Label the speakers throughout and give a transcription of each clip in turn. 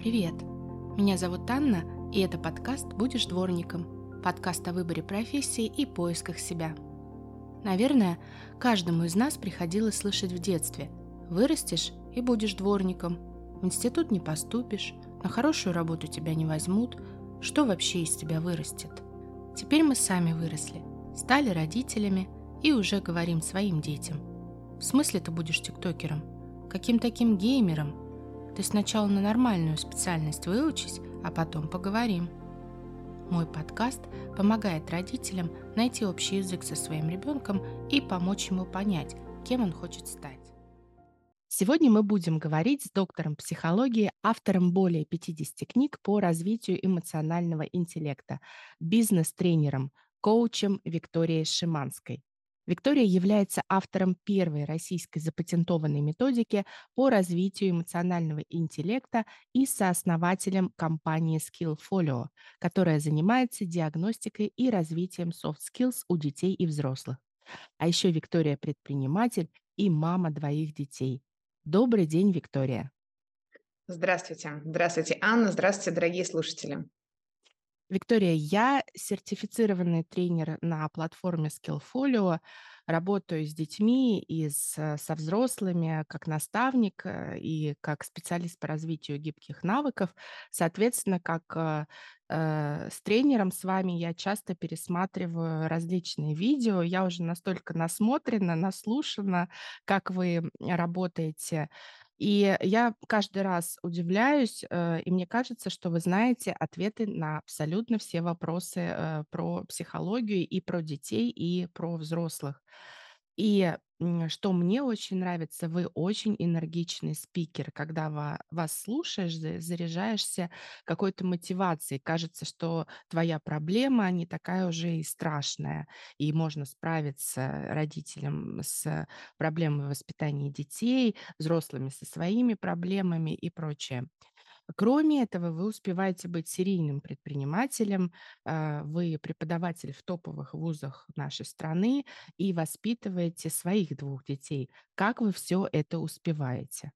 Speaker 1: Привет! Меня зовут Анна, и это подкаст «Будешь дворником» подкаст о выборе профессии и поисках себя. Наверное, каждому из нас приходилось слышать в детстве «Вырастешь и будешь дворником», «В институт не поступишь», «На хорошую работу тебя не возьмут», «Что вообще из тебя вырастет?» Теперь мы сами выросли, стали родителями и уже говорим своим детям. В смысле ты будешь тиктокером? Каким таким геймером? Ты сначала на нормальную специальность выучись, а потом поговорим. Мой подкаст помогает родителям найти общий язык со своим ребенком и помочь ему понять, кем он хочет стать. Сегодня мы будем говорить с доктором психологии, автором более 50 книг по развитию эмоционального интеллекта, бизнес-тренером, коучем Викторией Шиманской. Виктория является автором первой российской запатентованной методики по развитию эмоционального интеллекта и сооснователем компании Skillfolio, которая занимается диагностикой и развитием soft skills у детей и взрослых. А еще Виктория предприниматель и мама двоих детей. Добрый день, Виктория.
Speaker 2: Здравствуйте. Здравствуйте, Анна. Здравствуйте, дорогие слушатели.
Speaker 1: Виктория, я сертифицированный тренер на платформе Skillfolio, работаю с детьми и с, э, со взрослыми как наставник э, и как специалист по развитию гибких навыков. Соответственно, как э, э, с тренером с вами я часто пересматриваю различные видео. Я уже настолько насмотрена, наслушана, как вы работаете и я каждый раз удивляюсь, э, и мне кажется, что вы знаете ответы на абсолютно все вопросы э, про психологию и про детей, и про взрослых. И что мне очень нравится, вы очень энергичный спикер, когда ва- вас слушаешь, за- заряжаешься какой-то мотивацией. Кажется, что твоя проблема не такая уже и страшная, и можно справиться родителям с проблемой воспитания детей, взрослыми со своими проблемами и прочее. Кроме этого, вы успеваете быть серийным предпринимателем, а, вы преподаватель в топовых вузах нашей страны и воспитываете своих двух детей. Как вы все это успеваете?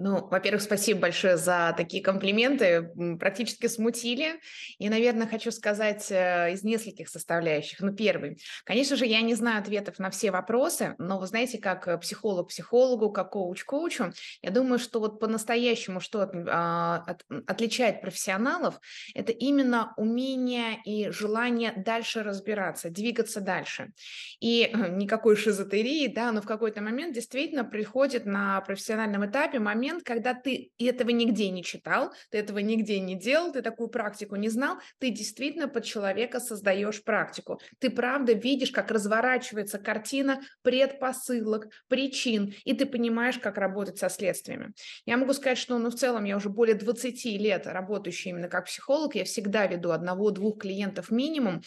Speaker 2: Ну, во-первых, спасибо большое за такие комплименты, практически смутили. И, наверное, хочу сказать э, из нескольких составляющих. Ну, первый. Конечно же, я не знаю ответов на все вопросы, но вы знаете, как э, психолог психологу, как коуч коучу, я думаю, что вот по-настоящему что от, а, от, отличает профессионалов, это именно умение и желание дальше разбираться, двигаться дальше. И э, никакой шизотерии, да, но в какой-то момент действительно приходит на профессиональном этапе момент, момент, когда ты этого нигде не читал, ты этого нигде не делал, ты такую практику не знал, ты действительно под человека создаешь практику. Ты правда видишь, как разворачивается картина предпосылок, причин, и ты понимаешь, как работать со следствиями. Я могу сказать, что ну, в целом я уже более 20 лет работающий именно как психолог, я всегда веду одного-двух клиентов минимум,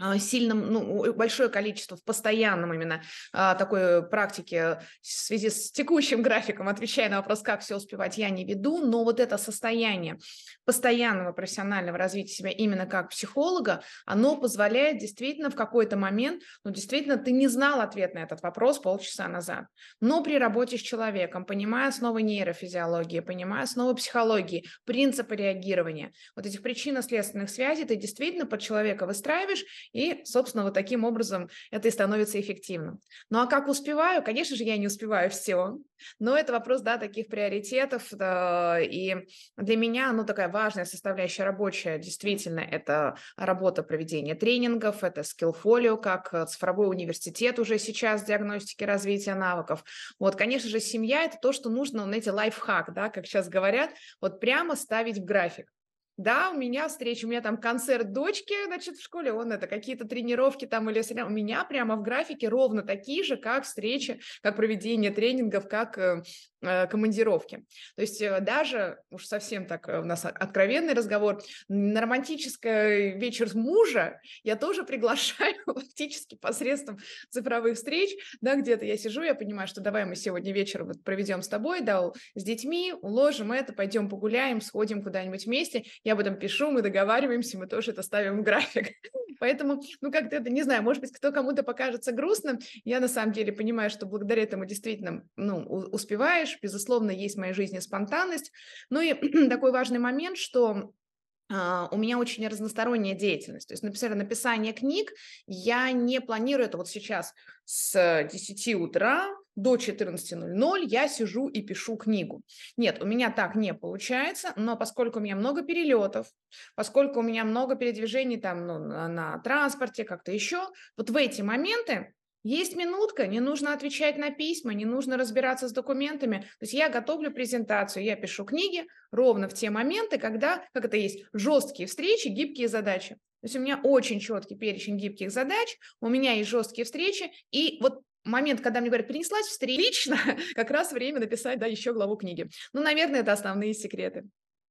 Speaker 2: а, сильным, ну, большое количество в постоянном именно а, такой практике в связи с текущим графиком, отвечая на вопрос, как все успевать, я не веду, но вот это состояние постоянного профессионального развития себя именно как психолога, оно позволяет действительно в какой-то момент, ну, действительно, ты не знал ответ на этот вопрос полчаса назад, но при работе с человеком, понимая основы нейрофизиологии, понимая основы психологии, принципы реагирования, вот этих причинно-следственных связей, ты действительно под человека выстраиваешь и, собственно, вот таким образом это и становится эффективным. Ну а как успеваю? Конечно же, я не успеваю все, но это вопрос, да, таких приоритетов. Да, и для меня, ну, такая важная составляющая рабочая, действительно, это работа проведения тренингов, это скиллфолио, как э, цифровой университет уже сейчас диагностики развития навыков. Вот, конечно же, семья – это то, что нужно, знаете, лайфхак, да, как сейчас говорят, вот прямо ставить в график. Да, у меня встреча, у меня там концерт дочки, значит, в школе, он это, какие-то тренировки там или у меня прямо в графике ровно такие же, как встречи, как проведение тренингов, как э, Э, командировки. То есть э, даже, уж совсем так э, у нас откровенный разговор, на романтический вечер мужа я тоже приглашаю фактически посредством цифровых встреч, да, где-то я сижу, я понимаю, что давай мы сегодня вечер вот проведем с тобой, да, с детьми, уложим это, пойдем погуляем, сходим куда-нибудь вместе. Я об этом пишу, мы договариваемся, мы тоже это ставим в график. Поэтому, ну, как-то это, не знаю, может быть, кто кому-то покажется грустным, я на самом деле понимаю, что благодаря этому действительно, ну, успеваешь, безусловно, есть в моей жизни спонтанность. Ну и такой важный момент, что Uh, у меня очень разносторонняя деятельность. То есть, например, написание книг я не планирую это вот сейчас с 10 утра до 14.00 я сижу и пишу книгу. Нет, у меня так не получается, но поскольку у меня много перелетов, поскольку у меня много передвижений там ну, на, транспорте, как-то еще, вот в эти моменты есть минутка, не нужно отвечать на письма, не нужно разбираться с документами. То есть я готовлю презентацию, я пишу книги ровно в те моменты, когда, как это есть, жесткие встречи, гибкие задачи. То есть у меня очень четкий перечень гибких задач, у меня есть жесткие встречи, и вот момент, когда мне говорят, принеслась встреча, как раз время написать, да, еще главу книги. Ну, наверное, это основные секреты.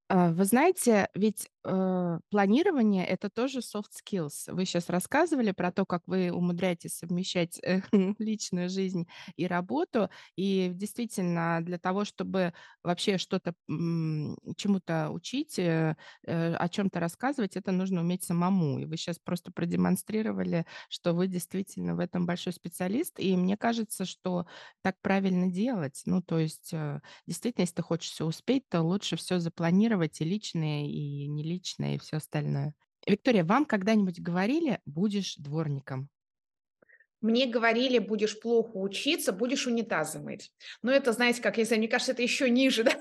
Speaker 1: А, вы знаете, ведь, э, планирование- это тоже soft skills. Вы сейчас рассказывали про то, как вы умудряетесь совмещать, э, личную жизнь и работу. И действительно, для того, чтобы вообще что-то, чему-то учить, э, э, о чем то рассказывать, это нужно уметь самому. И вы сейчас просто продемонстрировали, что вы действительно в этом большой специалист. И мне кажется, что так правильно делать. Ну, то есть, э, действительно, если ты хочешь все успеть, то лучше все запланировать и личное, и не личное, и все остальное. Виктория, вам когда-нибудь говорили: "Будешь дворником"?
Speaker 2: Мне говорили, будешь плохо учиться, будешь унитазы мыть. Но это, знаете, как, если мне кажется, это еще ниже, да,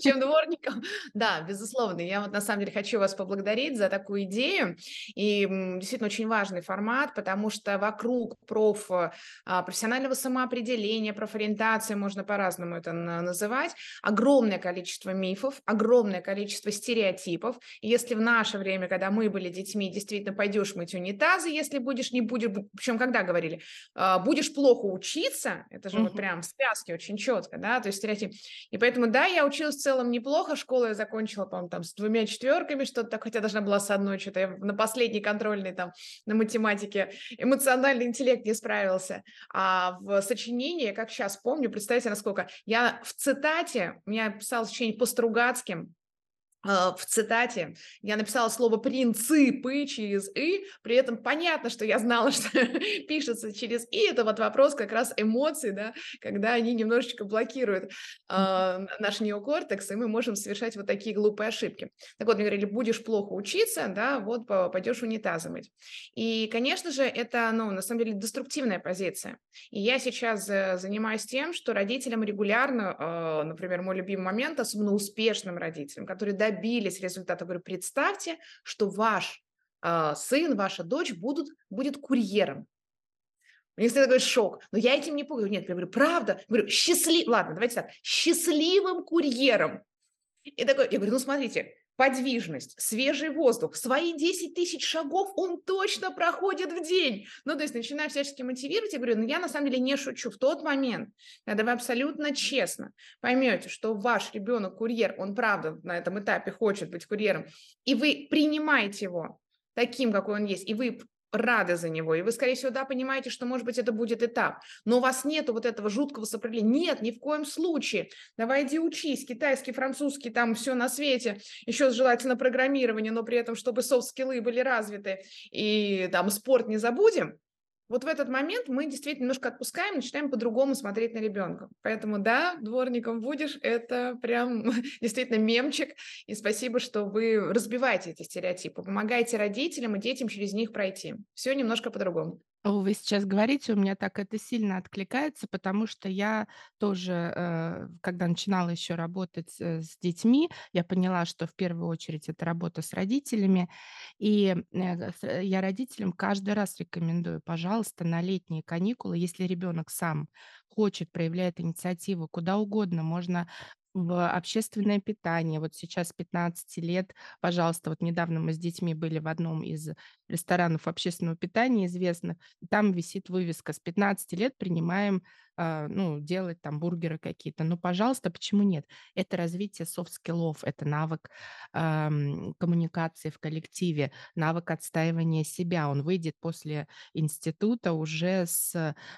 Speaker 2: чем дворником. Да, безусловно. Я вот на самом деле хочу вас поблагодарить за такую идею. И действительно очень важный формат, потому что вокруг проф, а, профессионального самоопределения, профориентации, можно по-разному это называть, огромное количество мифов, огромное количество стереотипов. И если в наше время, когда мы были детьми, действительно пойдешь мыть унитазы, если будешь, не будешь, причем когда говорили, «А, будешь плохо учиться, это же вот прям в связке очень четко, да, то есть стереотип. И поэтому, да, я училась в целом неплохо, школу я закончила, по-моему, там с двумя четверками, что-то так, хотя должна была с одной, что-то я на последней контрольной там на математике эмоциональный интеллект не справился. А в сочинении, как сейчас помню, представьте, насколько я в цитате, у меня писал сочинение по Стругацким, в цитате я написала слово «принципы» через «и», при этом понятно, что я знала, что пишется через «и». Это вот вопрос как раз эмоций, да, когда они немножечко блокируют э, наш неокортекс, и мы можем совершать вот такие глупые ошибки. Так вот, мне говорили, будешь плохо учиться, да, вот пойдешь унитазы мыть. И, конечно же, это, ну, на самом деле, деструктивная позиция. И я сейчас э, занимаюсь тем, что родителям регулярно, э, например, мой любимый момент, особенно успешным родителям, которые добились результата. Говорю, представьте, что ваш э, сын, ваша дочь будут, будет курьером. У них всегда такой шок. Но я этим не пугаю. Нет, я говорю, правда. Я говорю, счастлив... Ладно, давайте так. Счастливым курьером. И такой, я говорю, ну смотрите, подвижность, свежий воздух, свои 10 тысяч шагов он точно проходит в день. Ну, то есть начинаю всячески мотивировать, я говорю, ну, я на самом деле не шучу. В тот момент, когда вы абсолютно честно поймете, что ваш ребенок курьер, он правда на этом этапе хочет быть курьером, и вы принимаете его таким, какой он есть, и вы рады за него, и вы, скорее всего, да, понимаете, что, может быть, это будет этап, но у вас нет вот этого жуткого сопротивления. Нет, ни в коем случае. Давай иди учись, китайский, французский, там все на свете, еще желательно программирование, но при этом, чтобы софт-скиллы были развиты, и там спорт не забудем, вот в этот момент мы действительно немножко отпускаем, начинаем по-другому смотреть на ребенка. Поэтому да, дворником будешь, это прям действительно мемчик. И спасибо, что вы разбиваете эти стереотипы, помогаете родителям и детям через них пройти. Все немножко по-другому.
Speaker 1: Вы сейчас говорите, у меня так это сильно откликается, потому что я тоже, э, когда начинала еще работать э, с детьми, я поняла, что в первую очередь это работа с родителями. И э, я родителям каждый раз рекомендую, пожалуйста, на летние каникулы, если ребенок сам хочет, проявляет инициативу, куда угодно, можно в общественное питание. Вот сейчас 15 лет, пожалуйста, вот недавно мы с детьми были в одном из ресторанов общественного питания известных, там висит вывеска «С 15 лет принимаем ну, делать там бургеры какие-то. Ну, пожалуйста, почему нет? Это развитие soft skill ов, это навык ам, коммуникации в коллективе, навык отстаивания себя. Он выйдет после института уже с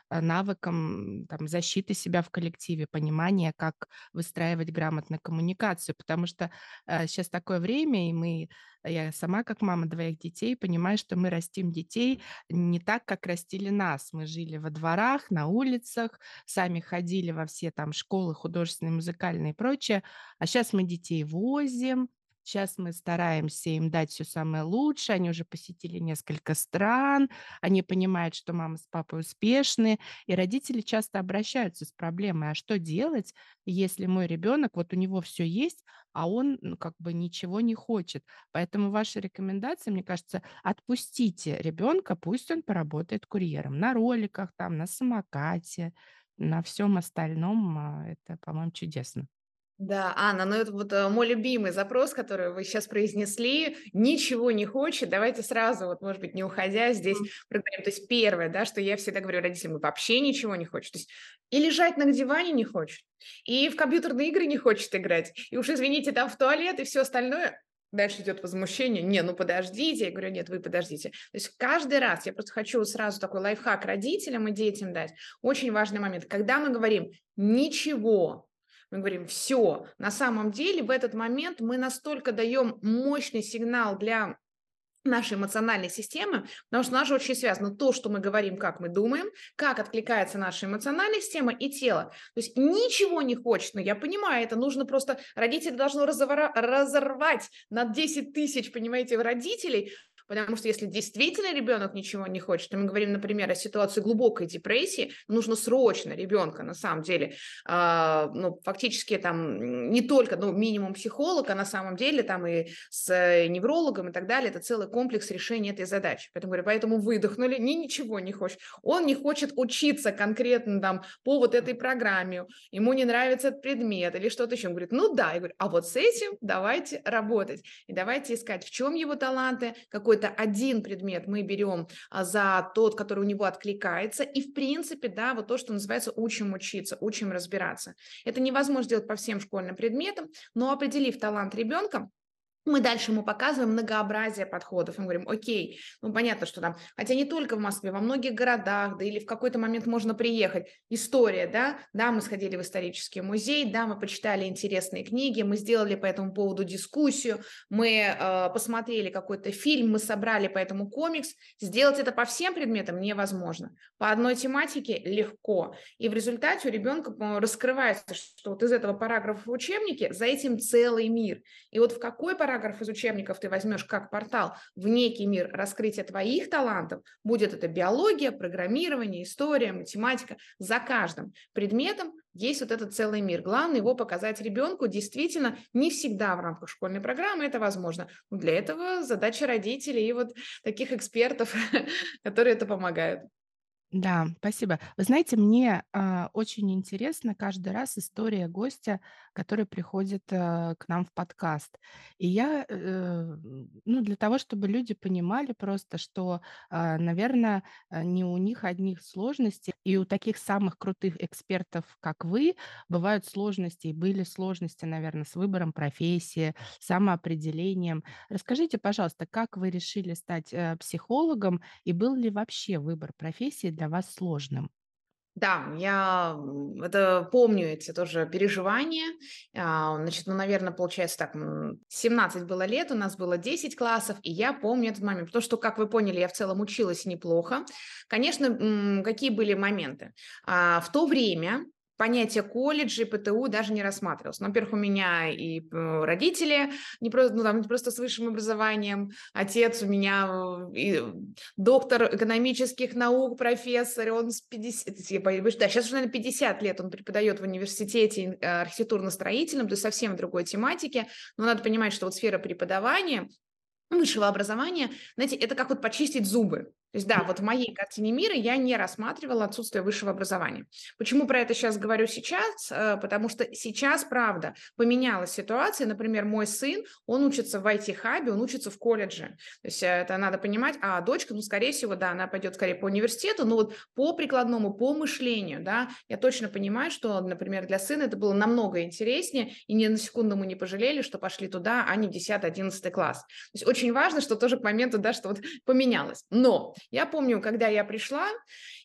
Speaker 1: а, навыком там, защиты себя в коллективе, понимания, как выстраивать грамотно коммуникацию, потому что а, сейчас такое время, и мы я сама, как мама двоих детей, понимаю, что мы растим детей не так, как растили нас. Мы жили во дворах, на улицах, сами ходили во все там школы художественные, музыкальные и прочее. А сейчас мы детей возим, Сейчас мы стараемся им дать все самое лучшее. Они уже посетили несколько стран, они понимают, что мама с папой успешны, и родители часто обращаются с проблемой, а что делать, если мой ребенок, вот у него все есть, а он ну, как бы ничего не хочет. Поэтому ваша рекомендация, мне кажется, отпустите ребенка, пусть он поработает курьером на роликах, там, на самокате, на всем остальном. а, Это, по-моему, чудесно.
Speaker 2: Да, Анна, ну это вот э, мой любимый запрос, который вы сейчас произнесли. Ничего не хочет. Давайте сразу, вот, может быть, не уходя, здесь проговорим. То есть первое, да, что я всегда говорю родителям, вообще ничего не хочет. То есть и лежать на диване не хочет, и в компьютерные игры не хочет играть, и уж извините, там в туалет и все остальное. Дальше идет возмущение. Не, ну подождите. Я говорю, нет, вы подождите. То есть каждый раз, я просто хочу сразу такой лайфхак родителям и детям дать. Очень важный момент. Когда мы говорим ничего, мы говорим, все, на самом деле в этот момент мы настолько даем мощный сигнал для нашей эмоциональной системы, потому что у нас же очень связано то, что мы говорим, как мы думаем, как откликается наша эмоциональная система и тело. То есть ничего не хочет, но я понимаю, это нужно просто, родители должны разорвать на 10 тысяч, понимаете, родителей, Потому что если действительно ребенок ничего не хочет, то мы говорим, например, о ситуации глубокой депрессии, нужно срочно ребенка, на самом деле, а, ну, фактически там не только, ну, минимум психолог, а на самом деле там и с э, неврологом и так далее, это целый комплекс решения этой задачи. Поэтому говорю, поэтому выдохнули, ни ничего не хочет. Он не хочет учиться конкретно там по вот этой программе, ему не нравится этот предмет или что-то еще. Он говорит, ну да, я говорю, а вот с этим давайте работать. И давайте искать, в чем его таланты, какой какой-то один предмет мы берем а, за тот, который у него откликается, и в принципе, да, вот то, что называется учим учиться, учим разбираться. Это невозможно сделать по всем школьным предметам, но определив талант ребенка, мы дальше ему показываем многообразие подходов. Мы говорим, окей, ну понятно, что там, хотя не только в Москве, во многих городах, да или в какой-то момент можно приехать. История, да, да, мы сходили в исторический музей, да, мы почитали интересные книги, мы сделали по этому поводу дискуссию, мы э, посмотрели какой-то фильм, мы собрали по этому комикс. Сделать это по всем предметам невозможно. По одной тематике легко. И в результате у ребенка раскрывается, что вот из этого параграфа в учебнике за этим целый мир. И вот в какой параграф параграф из учебников ты возьмешь как портал в некий мир раскрытия твоих талантов, будет это биология, программирование, история, математика, за каждым предметом есть вот этот целый мир. Главное его показать ребенку. Действительно, не всегда в рамках школьной программы это возможно. Но для этого задача родителей и вот таких экспертов, которые это помогают.
Speaker 1: Да, спасибо. Вы знаете, мне а, очень интересна каждый раз история гостя, который приходит а, к нам в подкаст. И я, э, ну, для того, чтобы люди понимали просто, что, а, наверное, а, не у них одних сложностей, и у таких самых крутых экспертов, как вы, бывают сложности, и были сложности, наверное, с выбором профессии, самоопределением. Расскажите, пожалуйста, как вы решили стать э, психологом, и был ли вообще выбор профессии для вас сложным?
Speaker 2: Да, я это помню, эти тоже переживания. А, Значит, ну, наверное, получается так, м, 17 было лет, у нас было 10 классов, и я помню этот момент, потому что, как вы поняли, я в целом училась неплохо. Конечно, какие были моменты? А, В то время понятие колледжи, ПТУ даже не рассматривалось. Ну, во-первых, у меня и э, родители не просто, ну, там, не просто с высшим образованием, отец у меня э, и доктор экономических наук, профессор, он с 50, я боюсь, да, сейчас уже, наверное, 50 лет он преподает в университете э, архитектурно-строительном, то есть совсем другой тематике, но надо понимать, что вот сфера преподавания, высшего образования, знаете, это как вот почистить зубы. То есть, да, вот в моей картине мира я не рассматривала отсутствие высшего образования. Почему про это сейчас говорю сейчас? Э, потому что сейчас, правда, поменялась ситуация. Например, мой сын, он учится в IT-хабе, он учится в колледже. То есть это надо понимать. А дочка, ну, скорее всего, да, она пойдет скорее по университету, но вот по прикладному, по мышлению, да, я точно понимаю, что, например, для сына это было намного интереснее, и ни на секунду мы не пожалели, что пошли туда, а не в 10-11 класс. То есть очень важно, что тоже к моменту, да, что вот поменялось. Но я помню, когда я пришла,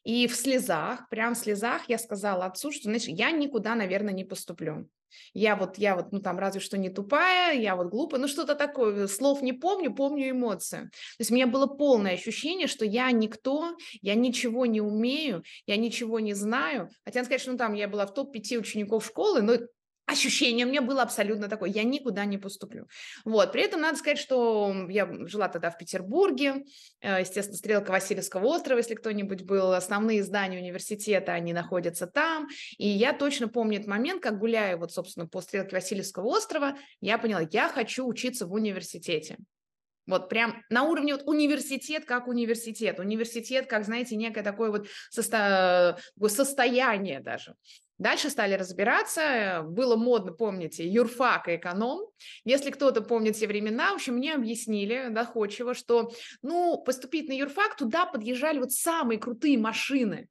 Speaker 2: и в слезах, прям в слезах я сказала отцу, что, знаешь, я никуда, наверное, не поступлю. Я вот, я вот, ну там разве что не тупая, я вот глупая, ну что-то такое, слов не помню, помню эмоции. То есть у меня было полное ощущение, что я никто, я ничего не умею, я ничего не знаю. Хотя сказать, что ну там я была в топ-5 учеников школы, но ощущение у меня было абсолютно такое, я никуда не поступлю. Вот, при этом надо сказать, что я жила тогда в Петербурге, э, естественно, стрелка Васильевского острова, если кто-нибудь был, основные здания университета, они находятся там, и я точно помню этот момент, как гуляя вот, собственно, по стрелке Васильевского острова, я поняла, я хочу учиться в университете. Вот прям на уровне вот университет как университет, университет как, знаете, некое такое вот состо... состояние даже. Дальше стали разбираться, было модно, помните, юрфак и эконом. Если кто-то помнит те времена, в общем, мне объяснили доходчиво, что, ну, поступить на юрфак, туда подъезжали вот самые крутые машины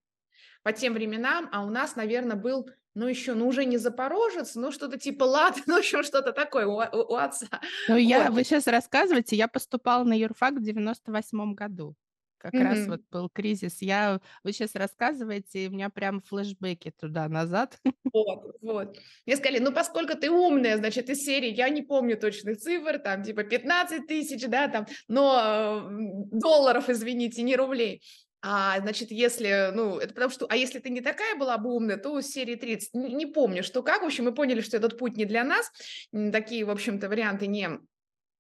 Speaker 2: по тем временам, а у нас, наверное, был ну, еще, ну, уже не Запорожец, ну, что-то типа Лад, ну, еще что-то такое у, у, у отца.
Speaker 1: Ну, я, вот. вы сейчас рассказываете, я поступала на юрфак в 98 году как mm-hmm. раз вот был кризис. Я, вы сейчас рассказываете, и у меня прям флешбеки туда-назад.
Speaker 2: Вот, вот. Мне сказали, ну, поскольку ты умная, значит, из серии, я не помню точных цифр, там, типа 15 тысяч, да, там, но долларов, извините, не рублей. А, значит, если, ну, это потому что, а если ты не такая была бы умная, то с серии 30, не, не помню, что как, в общем, мы поняли, что этот путь не для нас, такие, в общем-то, варианты не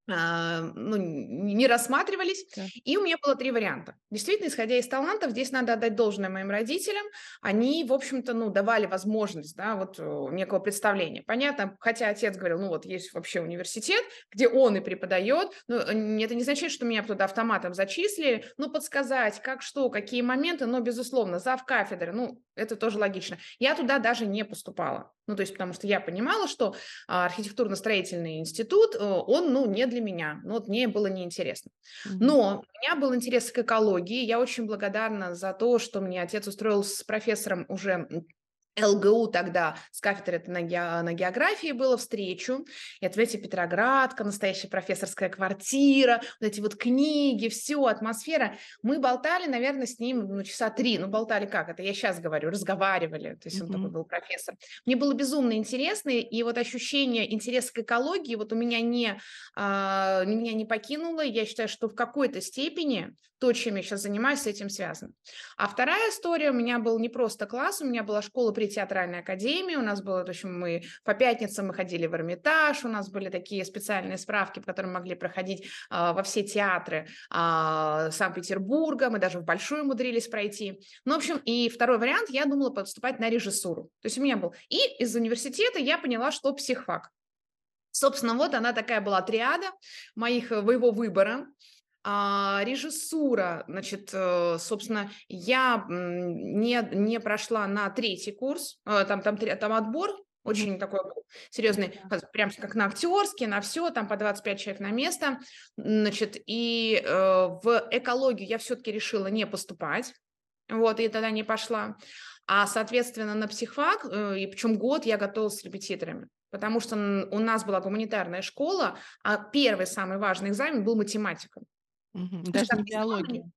Speaker 2: ну, не рассматривались. Да. И у меня было три варианта. Действительно, исходя из талантов, здесь надо отдать должное моим родителям. Они, в общем-то, ну, давали возможность, да, вот э, некого представления. Понятно, хотя отец говорил, ну, вот есть вообще университет, где он и преподает, но э, это не означает, что меня туда автоматом зачислили, ну, подсказать, как что, какие моменты, но, безусловно, зав кафедры, ну, это тоже логично. Я туда даже не поступала. Ну, то есть, потому что я понимала, что а, архитектурно-строительный институт, э, он, ну, не для меня. Ну, вот мне было неинтересно. Но у меня был интерес к экологии. Я очень благодарна за то, что мне отец устроил с профессором уже ЛГУ тогда с кафедры на, ге, на географии было встречу, и ответьте Петроградка, настоящая профессорская квартира, вот эти вот книги, все, атмосфера. Мы болтали, наверное, с ним ну, часа три, ну, болтали как, это я сейчас говорю, разговаривали, то есть он mm-hmm. такой был профессор. Мне было безумно интересно, и вот ощущение интереса к экологии вот у меня не, а, меня не покинуло, я считаю, что в какой-то степени то, чем я сейчас занимаюсь, с этим связано. А вторая история, у меня был не просто класс, у меня была школа при театральной академии, у нас было, в общем, мы по пятницам мы ходили в Эрмитаж, у нас были такие специальные справки, по которым могли проходить а, во все театры а, Санкт-Петербурга, мы даже в Большую умудрились пройти. Ну, в общем, и второй вариант, я думала поступать на режиссуру. То есть у меня был... И из университета я поняла, что психфак. Собственно, вот она такая была триада моих, э, моего выбора. А, режиссура, значит, э, собственно, я не, не прошла на третий курс, э, там, там, там отбор, очень такой серьезный, прям как на актерский, на все, там по 25 человек на место. Значит, и э, в экологию я все-таки решила не поступать. Вот, и тогда не пошла. А, соответственно, на психфак, э, и причем год я готовилась с репетиторами. Потому что у нас была гуманитарная школа, а первый самый важный экзамен был математика.
Speaker 1: Мгм. Даже не биология.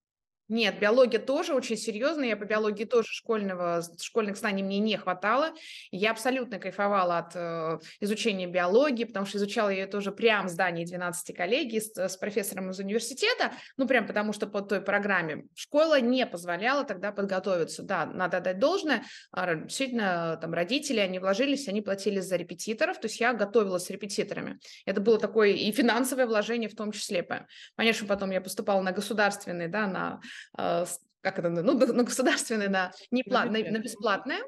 Speaker 2: Нет, биология тоже очень серьезная. Я по биологии тоже школьного, школьных знаний мне не хватало. Я абсолютно кайфовала от э, изучения биологии, потому что изучала ее тоже прямо в здании 12 коллегий с, с профессором из университета, ну, прям потому что по той программе. Школа не позволяла тогда подготовиться. Да, надо дать должное. А, действительно, там родители, они вложились, они платили за репетиторов, то есть я готовилась с репетиторами. Это было такое и финансовое вложение в том числе. Что потом я поступала на государственный, да, на как это, ну, на государственное, на, не плат, на, на бесплатное,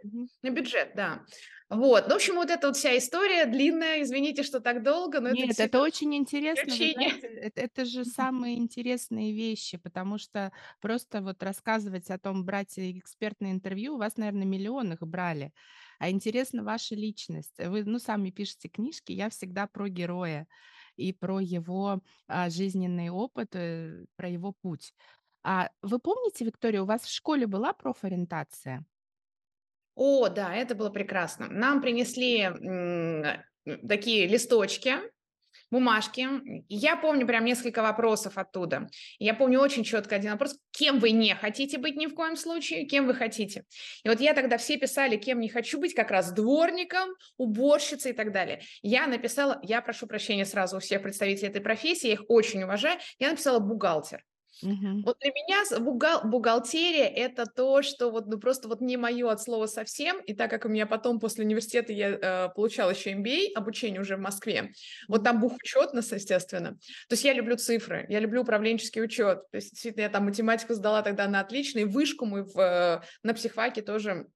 Speaker 2: на бюджет, да. Вот, ну, в общем, вот эта вот вся история длинная, извините, что так долго, но
Speaker 1: Нет,
Speaker 2: это
Speaker 1: это очень интересно, знаете, это, это же самые интересные вещи, потому что просто вот рассказывать о том, брать экспертное интервью, у вас, наверное, миллион их брали, а интересна ваша личность. Вы, ну, сами пишете книжки, я всегда про героя и про его а, жизненный опыт, э, про его путь. А вы помните, Виктория, у вас в школе была профориентация?
Speaker 2: О, да, это было прекрасно. Нам принесли такие листочки, бумажки. я помню прям несколько вопросов оттуда. Я помню очень четко один вопрос. Кем вы не хотите быть ни в коем случае? Кем вы хотите? И вот я тогда все писали, кем не хочу быть, как раз дворником, уборщицей и так далее. Я написала, я прошу прощения сразу у всех представителей этой профессии, я их очень уважаю, я написала бухгалтер. Угу. Вот для меня бухгал- бухгалтерия это то, что вот ну просто вот не мое от слова совсем. И так как у меня потом после университета я э, получала еще MBA, обучение уже в Москве, вот там бухучетность, естественно. То есть я люблю цифры, я люблю управленческий учет. То есть действительно я там математику сдала тогда на отлично, и вышку мы в, э, на психфаке тоже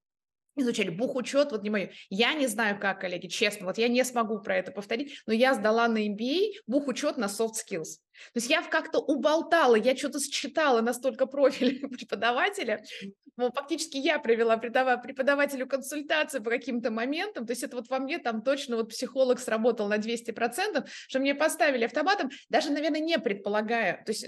Speaker 2: изучали бухучет, вот не мое. Я не знаю, как, коллеги, честно, вот я не смогу про это повторить, но я сдала на MBA бухучет на soft skills. То есть я как-то уболтала, я что-то считала настолько профиль преподавателя, ну, фактически я привела преподавателю консультацию по каким-то моментам, то есть это вот во мне там точно вот психолог сработал на 200%, что мне поставили автоматом, даже, наверное, не предполагая, то есть,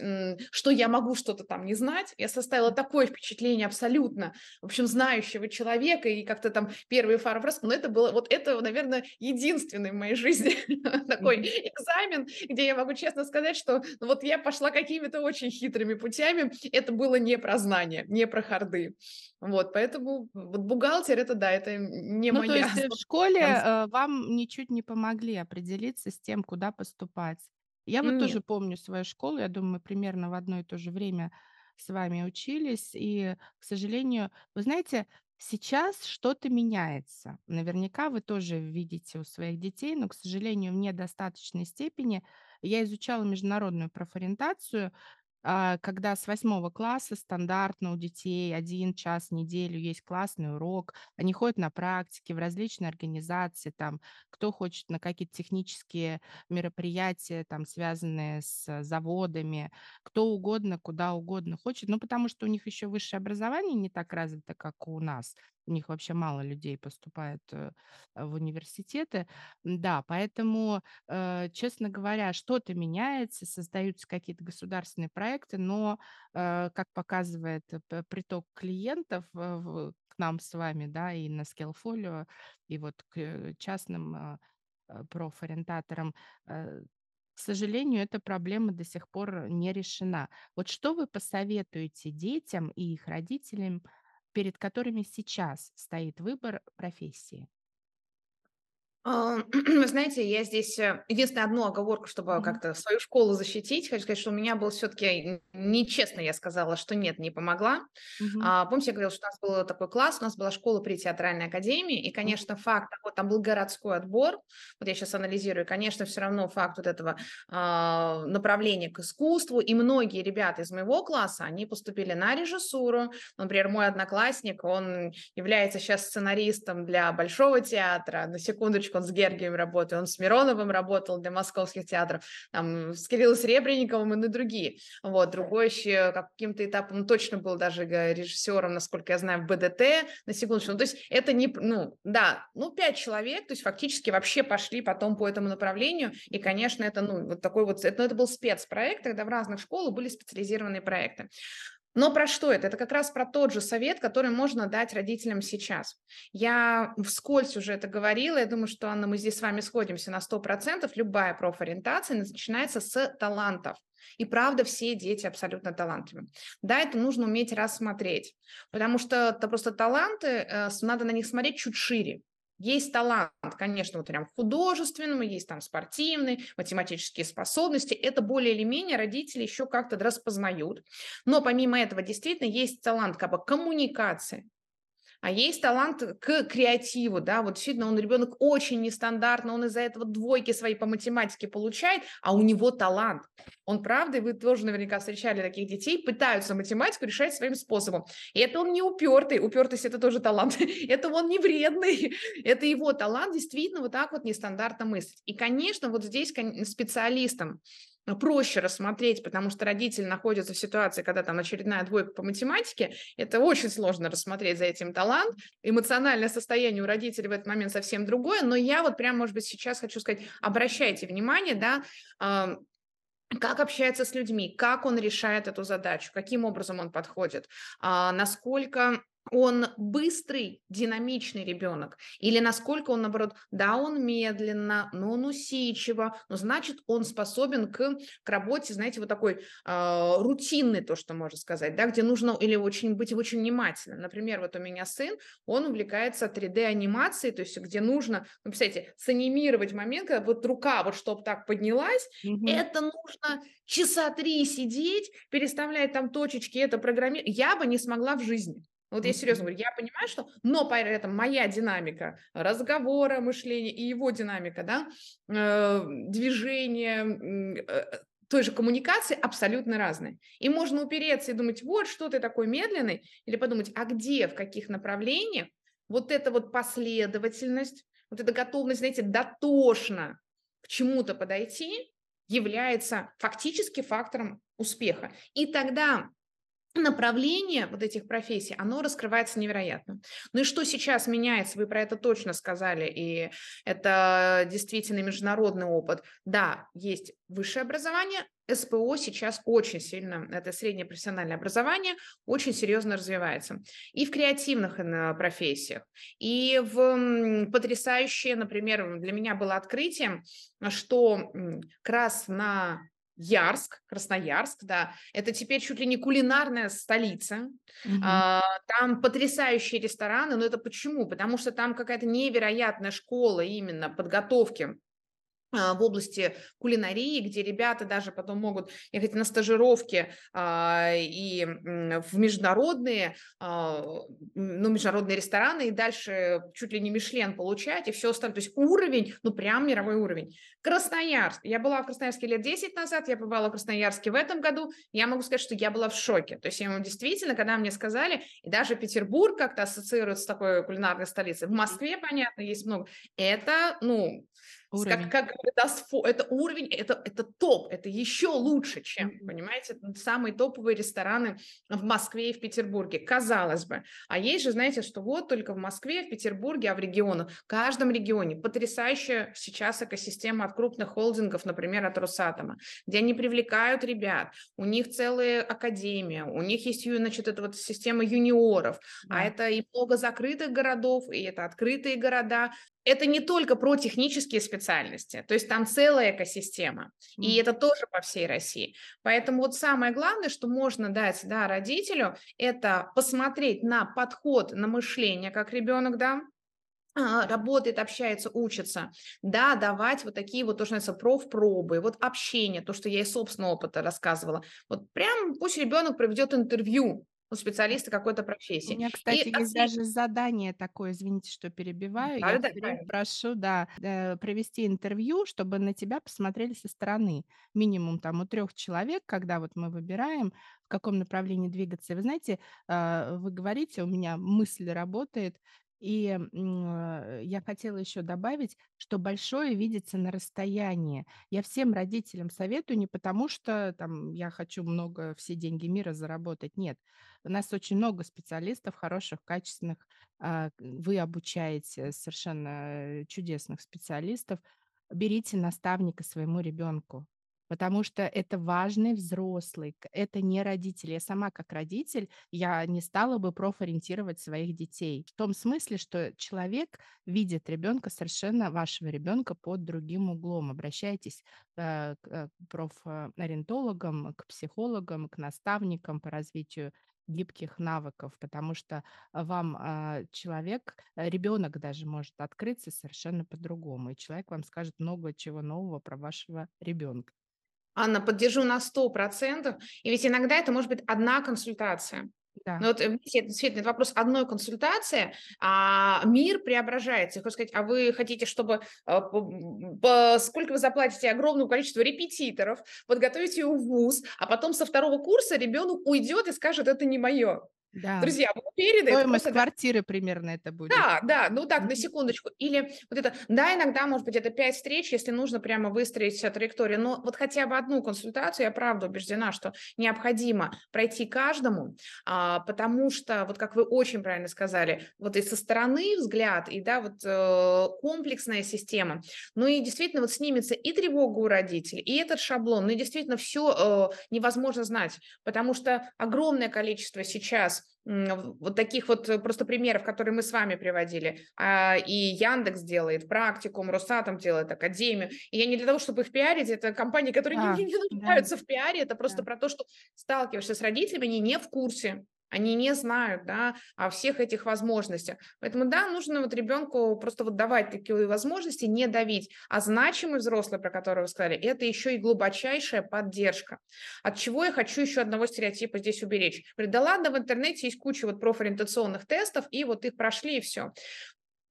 Speaker 2: что я могу что-то там не знать, я составила такое впечатление абсолютно, в общем, знающего человека, и как-то там первый фар но это было, вот это, наверное, единственный в моей жизни такой экзамен, где я могу честно сказать, что ну, вот я пошла какими-то очень хитрыми путями, это было не про знания, не про харды. Вот, поэтому вот бухгалтер это да, это не
Speaker 1: ну,
Speaker 2: моя.
Speaker 1: То есть в школе э, вам ничуть не помогли определиться с тем, куда поступать. Я вот Нет. тоже помню свою школу, я думаю, мы примерно в одно и то же время с вами учились, и, к сожалению, вы знаете, сейчас что-то меняется. Наверняка вы тоже видите у своих детей, но, к сожалению, в недостаточной степени. Я изучала международную профориентацию, когда с восьмого класса стандартно у детей один час в неделю есть классный урок, они ходят на практики в различные организации, там, кто хочет на какие-то технические мероприятия, там, связанные с заводами, кто угодно, куда угодно хочет, ну, потому что у них еще высшее образование не так развито, как у нас, у них вообще мало людей поступает э, в университеты. Да, поэтому, э, честно говоря, что-то меняется, создаются какие-то государственные проекты, но, э, как показывает приток клиентов к нам с вами, да, и на Skillfolio, и вот к частным профориентаторам, к сожалению, эта проблема до сих пор не решена. Вот что вы посоветуете детям и их родителям перед которыми сейчас стоит выбор профессии?
Speaker 2: А, вы знаете, я здесь э, единственное одну оговорку, чтобы mm-hmm. как-то свою школу защитить. Хочу сказать, что у меня был все-таки нечестно, я сказала, что нет, не помогла. Mm-hmm. А, помните, я говорила, что у нас был такой класс, у нас была школа при театральной академии, и, конечно, mm-hmm. факт, там был городской отбор, вот я сейчас анализирую, конечно, все равно факт вот этого а, направления к искусству, и многие ребята из моего класса, они поступили на режиссуру. Например, мой одноклассник, он является сейчас сценаристом для Большого театра, на секундочку, он с Гергием работает, он с Мироновым работал для московских театров, там, с Кириллом Серебренниковым и на другие. Вот, другой еще каким-то этапом ну, точно был даже режиссером, насколько я знаю, в БДТ, на секундочку. Ну, то есть это не, ну, да, ну, пять человек, то есть фактически вообще пошли потом по этому направлению, и, конечно, это, ну, вот такой вот, это, ну, это был спецпроект, когда в разных школах были специализированные проекты. Но про что это? Это как раз про тот же совет, который можно дать родителям сейчас. Я вскользь уже это говорила, я думаю, что, Анна, мы здесь с вами сходимся на 100%. Любая профориентация начинается с талантов. И правда, все дети абсолютно талантливы. Да, это нужно уметь рассмотреть, потому что это просто таланты, э, надо на них смотреть чуть шире. Есть талант, конечно, вот прям художественный, есть там спортивный, математические способности. Это более или менее родители еще как-то распознают. Но помимо этого действительно есть талант как бы коммуникации. А есть талант к креативу, да, вот действительно он ребенок очень нестандартный, он из-за этого двойки свои по математике получает, а у него талант. Он, правда, и вы тоже наверняка встречали таких детей, пытаются математику решать своим способом. И это он не упертый, упертость – это тоже талант. это он не вредный, это его талант действительно вот так вот нестандартно мыслить. И, конечно, вот здесь специалистам проще рассмотреть, потому что родитель находится в ситуации, когда там очередная двойка по математике, это очень сложно рассмотреть за этим талант. Эмоциональное состояние у родителей в этот момент совсем другое, но я вот прям, может быть, сейчас хочу сказать, обращайте внимание, да, как общается с людьми, как он решает эту задачу, каким образом он подходит, а, насколько он быстрый, динамичный ребенок, или насколько он, наоборот, да, он медленно, но он усидчиво, но значит, он способен к, к работе, знаете, вот такой э, рутинный, то, что можно сказать, да, где нужно или очень быть очень внимательным. Например, вот у меня сын, он увлекается 3D-анимацией, то есть где нужно, ну, представляете, санимировать момент, когда вот рука вот чтобы так поднялась, mm-hmm. это нужно часа три сидеть, переставлять там точечки, это программировать. Я бы не смогла в жизни. Вот я серьезно говорю, я понимаю, что, но при этом моя динамика разговора, мышления и его динамика, да, э, движения, э, той же коммуникации абсолютно разные. И можно упереться и думать, вот что ты такой медленный, или подумать, а где, в каких направлениях вот эта вот последовательность, вот эта готовность, знаете, дотошно к чему-то подойти является фактически фактором успеха. И тогда направление вот этих профессий, оно раскрывается невероятно. Ну и что сейчас меняется, вы про это точно сказали, и это действительно международный опыт. Да, есть высшее образование, СПО сейчас очень сильно, это среднее профессиональное образование, очень серьезно развивается. И в креативных э, профессиях, и в потрясающее, например, для меня было открытием, что как раз на Ярск, Красноярск, да, это теперь чуть ли не кулинарная столица. Угу. А, там потрясающие рестораны, но это почему? Потому что там какая-то невероятная школа именно подготовки в области кулинарии, где ребята даже потом могут ехать на стажировки а, и в международные, а, ну, международные рестораны, и дальше чуть ли не Мишлен получать, и все остальное. То есть уровень, ну, прям мировой уровень. Красноярск. Я была в Красноярске лет 10 назад, я побывала в Красноярске в этом году. Я могу сказать, что я была в шоке. То есть я действительно, когда мне сказали, и даже Петербург как-то ассоциируется с такой кулинарной столицей, в Москве, понятно, есть много. Это, ну, Уровень. Как, как это, это уровень, это, это топ, это еще лучше, чем, mm-hmm. понимаете, самые топовые рестораны в Москве и в Петербурге, казалось бы. А есть же, знаете, что вот только в Москве, в Петербурге, а в регионах, в каждом регионе потрясающая сейчас экосистема от крупных холдингов, например, от Росатома, где они привлекают ребят, у них целая академия, у них есть, значит, эта вот система юниоров, да. а это и много закрытых городов, и это открытые города, это не только про технические специальности, то есть там целая экосистема, mm-hmm. и это тоже по всей России. Поэтому вот самое главное, что можно дать да, родителю, это посмотреть на подход, на мышление, как ребенок, да, а, работает, общается, учится, да, давать вот такие вот, то, что называется, профпробы, вот общение, то, что я из собственного опыта рассказывала. Вот прям пусть ребенок проведет интервью у специалиста какой-то профессии.
Speaker 1: У меня, кстати, и есть даже задание такое, извините, что перебиваю. Да, я да, да. прошу, да, э, провести интервью, чтобы на тебя посмотрели со стороны. Минимум там у трех человек, когда вот мы выбираем, в каком направлении двигаться. И вы знаете, а, вы говорите, у меня мысль работает, и э, я хотела еще добавить, что большое видится на расстоянии. Я всем родителям советую не потому, что там я хочу много все деньги мира заработать. Нет, у нас очень много специалистов хороших, качественных. А, вы обучаете совершенно э, чудесных специалистов. Берите наставника своему ребенку потому что это важный взрослый, это не родитель. Я сама как родитель, я не стала бы профориентировать своих детей. В том смысле, что человек видит ребенка совершенно, вашего ребенка под другим углом. Обращайтесь э, к э, профориентологам, к психологам, к наставникам по развитию гибких навыков, потому что вам э, человек, ребенок даже может открыться совершенно по-другому, и человек вам скажет много чего нового про вашего ребенка.
Speaker 2: Анна, поддержу на 100%. И ведь иногда это может быть одна консультация.
Speaker 1: Да.
Speaker 2: Ну вот, э, действительно это вопрос одной консультации, а мир преображается. Я хочу сказать, а вы хотите, чтобы по- сколько вы заплатите огромному количеству репетиторов, подготовите его в ВУЗ, а потом со второго курса ребенок уйдет и скажет, это не мое.
Speaker 1: Да.
Speaker 2: Друзья, уверены? Это
Speaker 1: Стоимость
Speaker 2: просто
Speaker 1: квартиры примерно это будет.
Speaker 2: да, да, ну так, на секундочку. Или вот это, да, иногда, может быть, это пять встреч, если нужно прямо выстроить вся траектория, но вот хотя бы одну консультацию, я правда убеждена, что необходимо пройти каждому, а, потому что, вот как вы очень правильно сказали, вот и со стороны взгляд, и, да, вот э, комплексная система, ну и действительно вот снимется и тревога у родителей, и этот шаблон, ну и действительно все невозможно знать, потому что огромное количество сейчас вот таких вот э, просто примеров, которые мы с вами приводили, а, и Яндекс делает практикум, Росатом делает академию. И я не для того, чтобы их пиарить, это компании, которые
Speaker 1: Да,
Speaker 2: не, не, не
Speaker 1: да,
Speaker 2: нуждаются в пиаре, это просто
Speaker 1: да.
Speaker 2: про то, что сталкиваешься с родителями, они не в курсе, они не знают, да, о всех этих возможностях. Поэтому, да, нужно вот ребенку просто вот давать такие возможности, не давить. А значимый взрослый, про которого вы сказали, это еще и глубочайшая поддержка. От чего я хочу еще одного стереотипа здесь уберечь? Говорит, да ладно, в интернете есть куча вот профориентационных тестов, и вот их прошли, и все.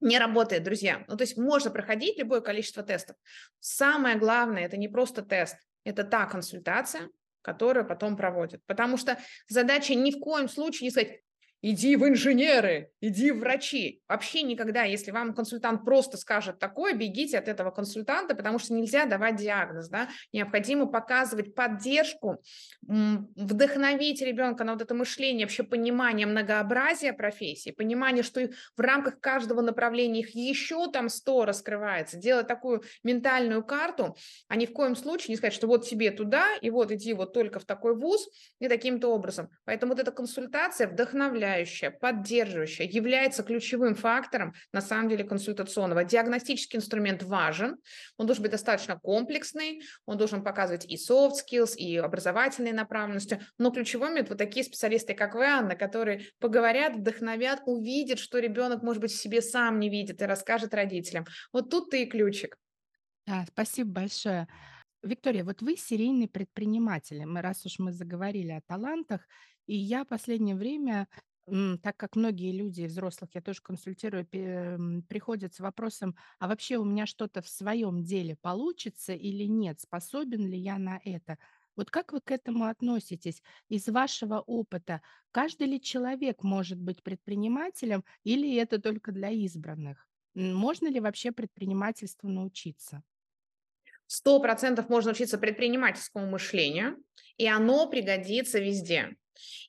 Speaker 2: Не работает, друзья. Ну, то есть можно проходить любое количество тестов. Самое главное, это не просто тест, это та консультация, которую потом проводят. Потому что задача ни в коем случае не сказать, иди в инженеры, иди в врачи. Вообще никогда, если вам консультант просто скажет такое, бегите от этого консультанта, потому что нельзя давать диагноз. Да? Необходимо показывать поддержку, вдохновить ребенка на вот это мышление, вообще понимание многообразия профессий, понимание, что в рамках каждого направления их еще там 100 раскрывается, делать такую ментальную карту, а ни в коем случае не сказать, что вот тебе туда, и вот иди вот только в такой вуз, и таким-то образом. Поэтому вот эта консультация вдохновляющая, поддерживающая, является ключевым фактором, на самом деле, консультационного. Диагностический инструмент важен, он должен быть достаточно комплексный, он должен показывать и soft skills, и образовательные направленности, но ключевыми вот такие специалисты, как вы, Анна, которые поговорят, вдохновят, увидят, что ребенок, может быть, себе сам не видит и расскажет родителям. Вот тут-то и ключик.
Speaker 1: Да, спасибо большое. Виктория, вот вы серийный предприниматель. Мы, раз уж мы заговорили о талантах, и я последнее время, так как многие люди взрослых, я тоже консультирую, приходят с вопросом, а вообще у меня что-то в своем деле получится или нет, способен ли я на это? Вот как вы к этому относитесь? Из вашего опыта, каждый ли человек может быть предпринимателем или это только для избранных? Можно ли вообще предпринимательству научиться?
Speaker 2: Сто процентов можно учиться предпринимательскому мышлению, и оно пригодится везде.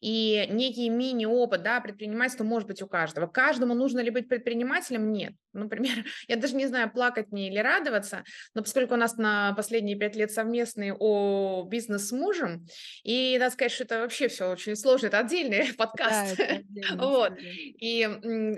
Speaker 2: И некий мини-опыт, да, предпринимательства может быть у каждого. Каждому нужно ли быть предпринимателем? Нет. Например, я даже не знаю, плакать мне или радоваться, но поскольку у нас на последние пять лет совместный о бизнес с мужем, и надо сказать, что это вообще все очень сложно, это отдельный
Speaker 1: Да,
Speaker 2: подкаст.
Speaker 1: это отдельная
Speaker 2: Вот. И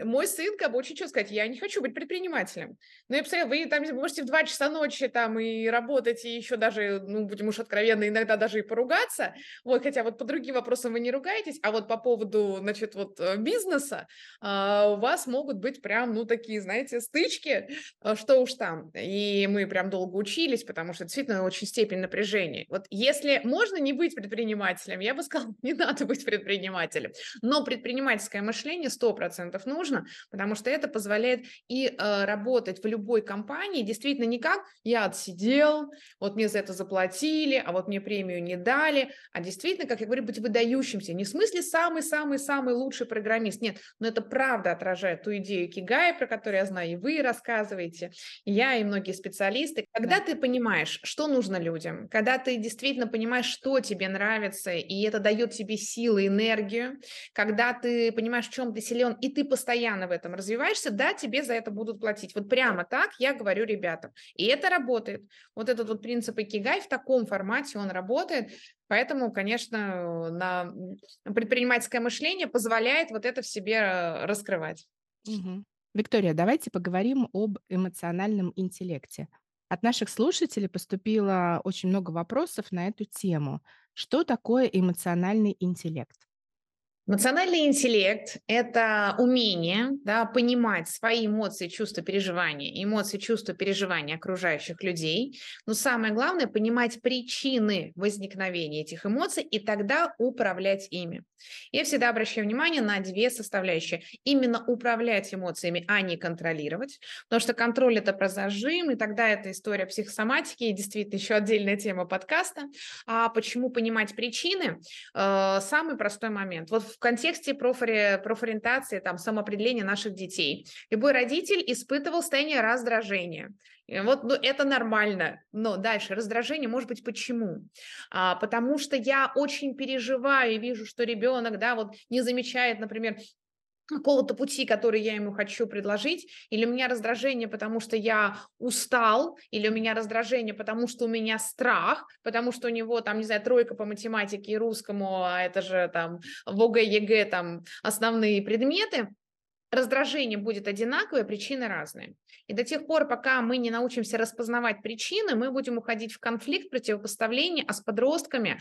Speaker 2: мой сын как бы очень четко сказать, я не хочу быть предпринимателем. Ну, я представляю, вы там можете в 2 часа ночи там и работать, и еще даже, ну, будем уж откровенны, иногда даже и поругаться. Вот, хотя вот по другим вопросам вы не ругаетесь, а вот по поводу, значит, вот э, бизнеса а, у вас могут быть прям, ну, такие, знаете, стычки, а, что уж там. И мы прям долго учились, потому что действительно очень степень напряжения. Вот если можно не быть предпринимателем, я бы сказала, не надо быть предпринимателем. Но предпринимательское мышление 100% нужно, потому что это позволяет и э, работать в любой компании действительно не как я отсидел, вот мне за это заплатили, а вот мне премию не дали, а действительно, как я говорю, быть выдающимся. Не в смысле самый-самый-самый лучший программист, нет, но это правда отражает ту идею Кигая, про которую я знаю, и вы рассказываете, и я, и многие специалисты. Когда
Speaker 1: Да.
Speaker 2: ты понимаешь, что нужно людям, когда ты действительно понимаешь, что тебе нравится, и это дает тебе силы, энергию, когда ты понимаешь, в чем ты силен, и ты постоянно в этом развиваешься, да, тебе за это будут платить. Вот прямо так я говорю ребятам. И это работает. Вот этот вот принцип Икигай в таком формате он работает. Поэтому, конечно, на предпринимательское мышление позволяет вот это в себе э, раскрывать.
Speaker 1: Мгм. Виктория, давайте поговорим об эмоциональном интеллекте. От наших слушателей поступило очень много вопросов на эту тему. Что такое эмоциональный интеллект?
Speaker 2: Эмоциональный интеллект – это умение да, понимать свои эмоции, чувства, переживания, эмоции, чувства, переживания окружающих людей. Но самое главное – понимать причины возникновения этих эмоций и тогда управлять ими. Я всегда обращаю внимание на две составляющие. Именно управлять эмоциями, а не контролировать. Потому что контроль – это про зажим, и тогда это история психосоматики, и действительно еще отдельная тема подкаста. А почему понимать причины? Э, самый простой момент. Вот в контексте профори, профориентации, там, самоопределения наших детей. Любой родитель испытывал состояние раздражения. Вот ну, это нормально. Но дальше раздражение может быть почему? А, потому что я очень переживаю и вижу, что ребенок, да, вот не замечает, например, какого-то пути, который я ему хочу предложить, или у меня раздражение, потому что я устал, или у меня раздражение, потому что у меня страх, потому что у него там, не знаю, тройка по математике и русскому, а это же там в ОГЭ, ЕГЭ там основные предметы, раздражение будет одинаковое, причины разные. И до тех пор, пока мы не научимся распознавать причины, мы будем уходить в конфликт, противопоставление, а с подростками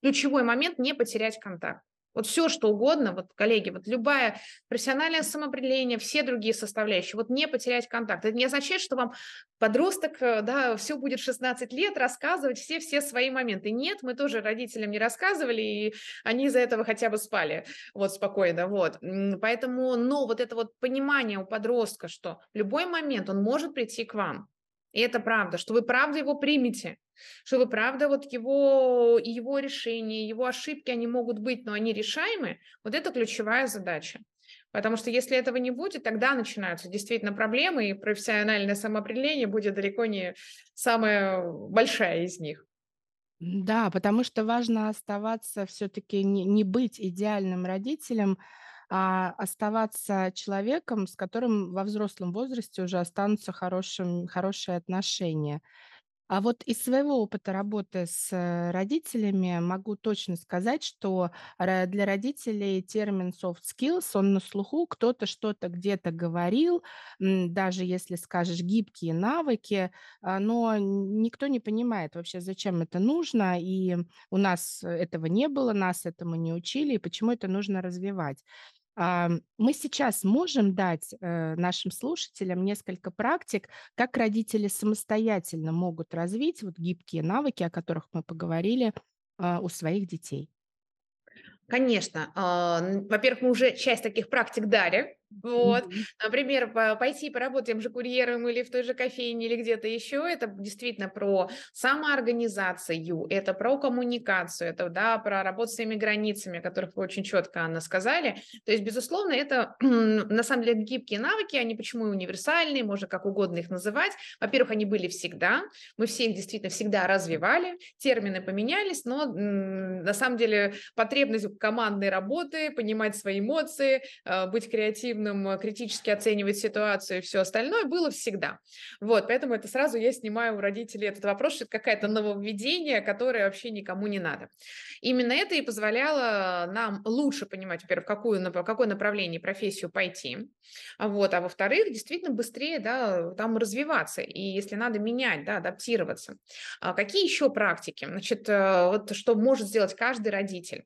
Speaker 2: ключевой момент не потерять контакт. Вот все, что угодно, вот, коллеги, вот любое профессиональное самоопределение, все другие составляющие, вот не потерять контакт. Это не означает, что вам подросток, э, да, все будет 16 лет рассказывать все-все свои моменты. Нет, мы тоже родителям не рассказывали, и они из-за этого хотя бы спали, вот, спокойно, вот. Поэтому, но вот это вот понимание у подростка, что в любой момент он может прийти к вам, и это правда, что вы правда его примете, что вы правда вот его, его решения, его ошибки, они могут быть, но они решаемы, вот это ключевая задача. Потому что если этого не будет, тогда начинаются действительно проблемы, и профессиональное самоопределение будет далеко не самая большая из них.
Speaker 1: Да, потому что важно оставаться все-таки не, не быть идеальным родителем, а оставаться человеком, с которым во взрослом возрасте уже останутся хорошим, хорошие отношения. А вот из своего опыта работы с э, родителями могу точно сказать, что для родителей термин soft skills, он на слуху, кто-то что-то где-то говорил, даже если скажешь гибкие навыки, а, но никто не понимает вообще, зачем это нужно, и у нас этого не было, нас этому не учили, и почему это нужно развивать. Мы сейчас можем дать э, нашим слушателям несколько практик, как родители самостоятельно могут развить вот гибкие навыки, о которых мы поговорили, а, у своих детей.
Speaker 2: Конечно. А, во-первых, мы уже часть таких практик дали, вот, например, пойти поработать тем же курьером или в той же кофейне или где-то еще, это действительно про самоорганизацию, это про коммуникацию, это, да, про работу с своими границами, о которых вы очень четко, Анна, сказали. То есть, безусловно, это, на самом деле, гибкие навыки, они почему универсальные, можно как угодно их называть. Во-первых, они были всегда, мы все их действительно всегда развивали, термины поменялись, но на самом деле потребность командной работы, понимать свои эмоции, э, быть креативным, умным, э, критически оценивать ситуацию и все остальное было всегда. Вот, поэтому это сразу я снимаю у родителей этот вопрос, что это какое-то нововведение, которое вообще никому не надо. Именно это и позволяло нам лучше понимать, во-первых, какую, какое направление, профессию пойти, вот, а во-вторых, действительно быстрее, да, там развиваться, и если надо менять, да, адаптироваться. А какие еще практики? Значит, э, вот что может сделать каждый родитель?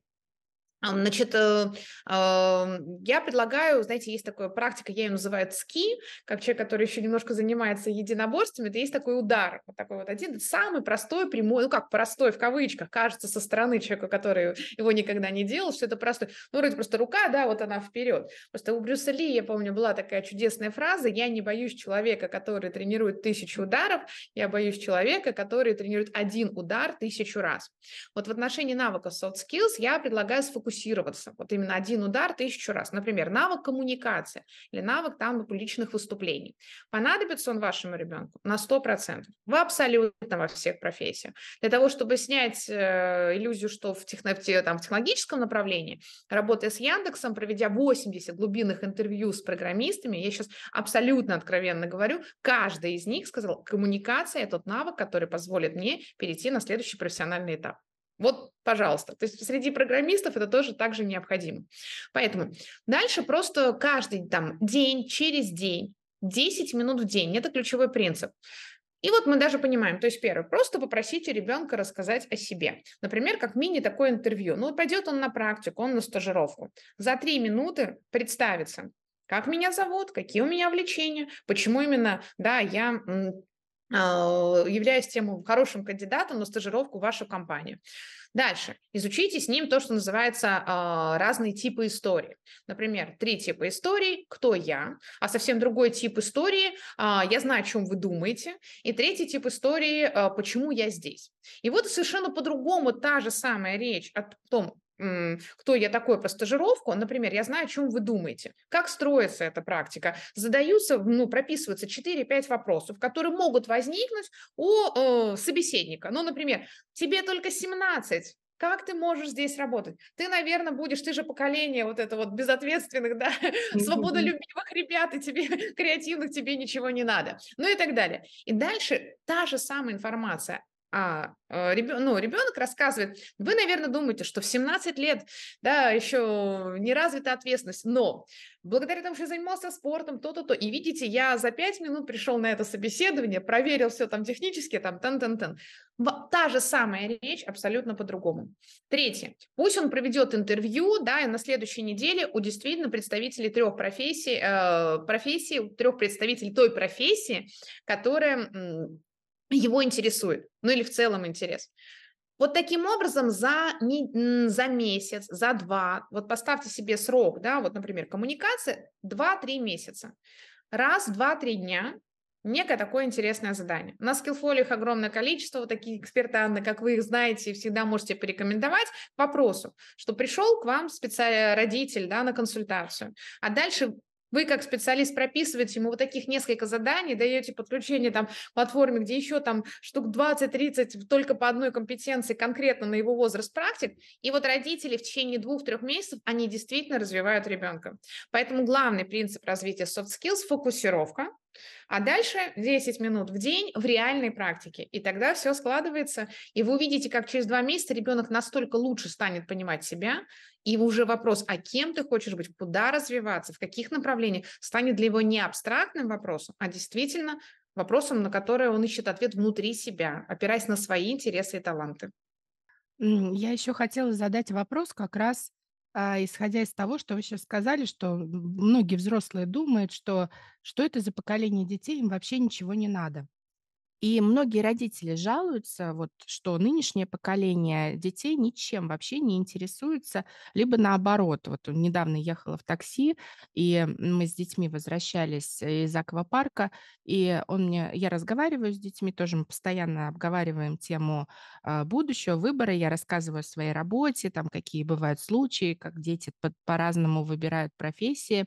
Speaker 2: Значит, э, я предлагаю, знаете, есть такая практика, я ее называю ски, как человек, который еще немножко занимается единоборствами, это есть такой удар, вот такой вот один, самый простой, прямой, ну как простой в кавычках, кажется со стороны человека, который его никогда не делал, что это простой, ну вроде просто рука, да, вот она вперед. Просто у Брюса Ли, я помню, была такая чудесная фраза, я не боюсь человека, который тренирует тысячу ударов, я боюсь человека, который тренирует один удар тысячу раз. Вот в отношении навыков soft skills я предлагаю сфокусироваться сфокусироваться. Вот именно один удар тысячу раз. Например, навык коммуникации или навык там публичных выступлений. Понадобится он вашему ребенку на 100%. В абсолютно во всех профессиях. Для того, чтобы снять э, иллюзию, что в, техно, в, там, в технологическом направлении, работая с Яндексом, проведя 80 глубинных интервью с программистами, я сейчас абсолютно откровенно говорю, каждый из них сказал, коммуникация – это тот навык, который позволит мне перейти на следующий профессиональный этап. Вот, пожалуйста. То есть среди программистов это тоже также необходимо. Поэтому дальше просто каждый там день через день 10 минут в день. Это ключевой принцип. И вот мы даже понимаем, то есть первое, просто попросите ребенка рассказать о себе. Например, как мини такое интервью. Ну, пойдет он на практику, он на стажировку. За три минуты представится, как меня зовут, какие у меня увлечения, почему именно, да, я а, являюсь тем хорошим кандидатом на стажировку в вашу компанию. Дальше. Изучите с ним то, что называется э, разные типы истории. Например, три типа историй «Кто я?», а совсем другой тип истории э, «Я знаю, о чем вы думаете», и третий тип истории «Почему я здесь?». И вот совершенно по-другому та же самая речь о том, кто я такой по стажировку, например, я знаю, о чем вы думаете, как строится эта практика. Задаются, ну, прописываются 4-5 вопросов, которые могут возникнуть у э, собеседника. Ну, например, тебе только 17, как ты можешь здесь работать? Ты, наверное, будешь, ты же поколение вот это вот безответственных, да, свободолюбивых ребят, и тебе, креативных, тебе ничего не надо. Ну и так далее. И дальше та же самая информация а э, ребенок, ну, ребенок рассказывает, вы, наверное, думаете, что в 17 лет, да, еще не развита ответственность, но благодаря тому, что я занимался спортом, то-то, то, и видите, я за 5 минут пришел на это собеседование, проверил все там технически, там, тан-тан-тан. Та же самая речь абсолютно по-другому. Третье. Пусть он проведет интервью, да, и на следующей неделе у действительно представителей трех профессий, э, профессий, трех представителей той профессии, которая его интересует, ну или в целом интерес. Вот таким образом за, не, за месяц, за два, вот поставьте себе срок, да, вот, например, коммуникация 2-3 месяца. Раз, два, три дня некое такое интересное задание. На скиллфолиях огромное количество, вот такие эксперты, Анна, как вы их знаете, всегда можете порекомендовать к вопросу, что пришел к вам специальный родитель да, на консультацию, а дальше вы как специалист прописываете ему вот таких несколько заданий, даете подключение там платформе, где еще там штук 20-30 только по одной компетенции конкретно на его возраст практик, и вот родители в течение двух-трех месяцев, они действительно развивают ребенка. Поэтому главный принцип развития soft skills – фокусировка, а дальше 10 минут в день в реальной практике. И тогда все складывается, и вы увидите, как через два месяца ребенок настолько лучше станет понимать себя, и уже вопрос, а кем ты хочешь быть, куда развиваться, в каких направлениях, станет для него не абстрактным вопросом, а действительно вопросом, на который он ищет ответ внутри себя, опираясь на свои интересы и таланты.
Speaker 1: Я еще хотела задать вопрос как раз а, исходя из того, что вы сейчас сказали, что многие взрослые думают, что что это за поколение детей, им вообще ничего не надо. И многие родители жалуются, вот, что нынешнее поколение детей ничем вообще не интересуется, либо наоборот. Вот недавно ехала в такси, и мы с детьми возвращались из аквапарка, и он мне, я разговариваю с детьми, тоже мы постоянно обговариваем тему а, будущего выбора, я рассказываю о своей работе, там какие бывают случаи, как дети по-разному выбирают профессии.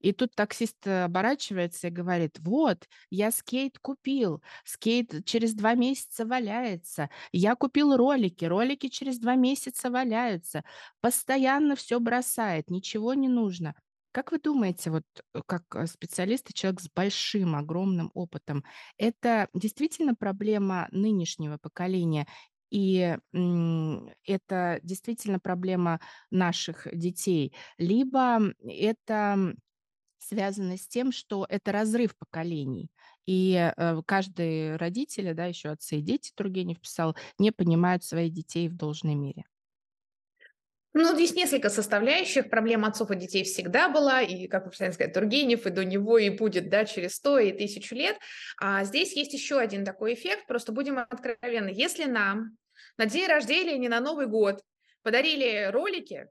Speaker 1: И тут таксист э, оборачивается и говорит, вот, я скейт купил, скейт через два месяца валяется, я купил ролики, ролики через два месяца валяются, постоянно все бросает, ничего не нужно. Как вы думаете, вот э, как э, специалист и человек с большим, огромным опытом, это действительно проблема нынешнего поколения и это действительно проблема наших детей, либо это связано с тем, что это разрыв поколений. И э, каждый родитель, да, еще отцы и дети, Тургенев писал, не понимают своих детей в должной мере.
Speaker 2: Ну, здесь несколько составляющих. Проблема отцов и детей всегда была, и, как вы правильно сказать, Тургенев, и до него, и будет, да, через сто и тысячу лет. А здесь есть еще один такой эффект, просто будем откровенны. Если нам на день рождения, не на Новый год, подарили ролики,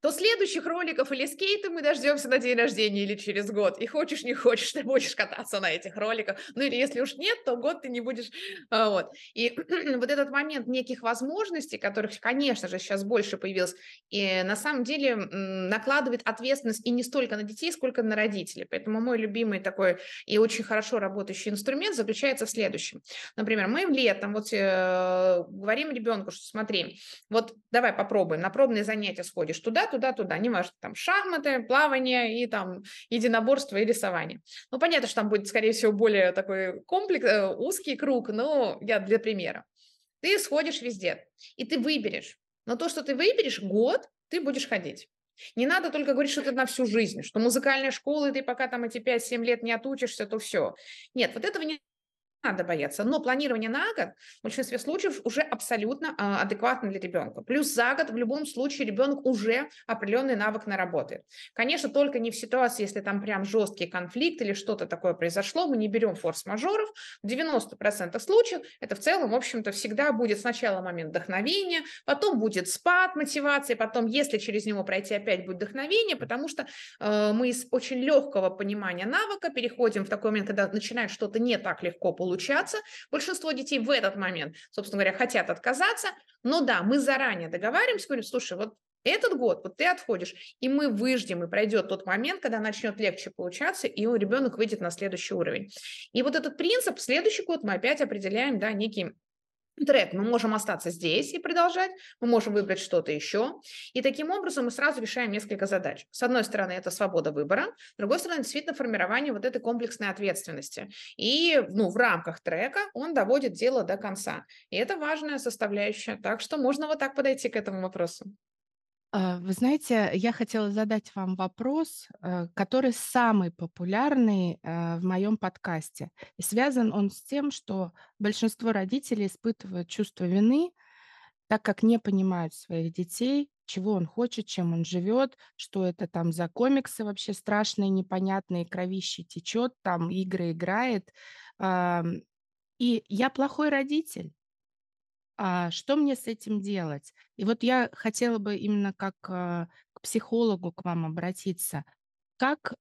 Speaker 2: то следующих роликов или скейта мы дождемся на день рождения или через год. И хочешь, не хочешь, ты будешь кататься на этих роликах. Ну или если уж нет, то год ты не будешь. А, вот. И вот этот момент неких возможностей, которых, конечно же, сейчас больше появилось, и на самом деле накладывает ответственность и не столько на детей, сколько на родителей. Поэтому мой любимый такой и очень хорошо работающий инструмент заключается в следующем. Например, мы летом вот э, говорим ребенку, что смотри, вот давай попробуем, на пробные занятия сходишь туда, туда, туда, неважно, там шахматы, плавание и там единоборство и рисование. Ну, понятно, что там будет, скорее всего, более такой комплекс, э, узкий круг, но я для примера. Ты сходишь везде, и ты выберешь. Но то, что ты выберешь, год ты будешь ходить. Не надо только говорить, что это на всю жизнь, что музыкальная школа, и ты пока там эти 5-7 лет не отучишься, то все. Нет, вот этого не надо бояться. Но планирование на год в большинстве случаев уже абсолютно а, адекватно для ребенка. Плюс за год в любом случае ребенок уже определенный навык наработает. Конечно, только не в ситуации, если там прям жесткий конфликт или что-то такое произошло, мы не берем форс-мажоров. В 90% случаев это в целом, в общем-то, всегда будет сначала момент вдохновения, потом будет спад мотивации, потом, если через него пройти, опять будет вдохновение, потому что э, мы из очень легкого понимания навыка переходим в такой момент, когда начинает что-то не так легко получаться, получаться. Большинство детей в этот момент, собственно говоря, хотят отказаться. Но да, мы заранее договариваемся, говорим, слушай, вот этот год вот ты отходишь, и мы выждем, и пройдет тот момент, когда начнет легче получаться, и ребенок выйдет на следующий уровень. И вот этот принцип, следующий год мы опять определяем, да, некий трек. Мы можем остаться здесь и продолжать, мы можем выбрать что-то еще. И таким образом мы сразу решаем несколько задач. С одной стороны, это свобода выбора, с другой стороны, действительно формирование вот этой комплексной ответственности. И ну, в рамках трека он доводит дело до конца. И это важная составляющая. Так что можно вот так подойти к этому вопросу.
Speaker 1: А, вы знаете, я хотела задать вам вопрос, э, который самый популярный э, в моем подкасте. И связан он с тем, что большинство родителей испытывают чувство вины, так как не понимают своих детей, чего он хочет, чем он живет, что это там за комиксы вообще страшные, непонятные, кровище течет, там игры играет. И я плохой родитель а что мне с этим делать? И вот я хотела бы именно как а, к психологу к вам обратиться. Как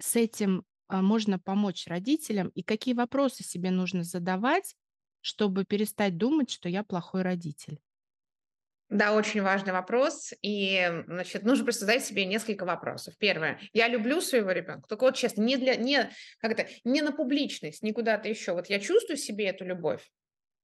Speaker 1: с этим а, можно помочь родителям и какие вопросы себе нужно задавать, чтобы перестать думать, что я плохой родитель?
Speaker 2: Да, очень важный вопрос. И, значит, нужно просто задать себе несколько вопросов. Первое. Я люблю своего ребенка. Только вот честно, не для, не, как это, не на публичность, не куда-то еще. Вот я чувствую себе эту любовь.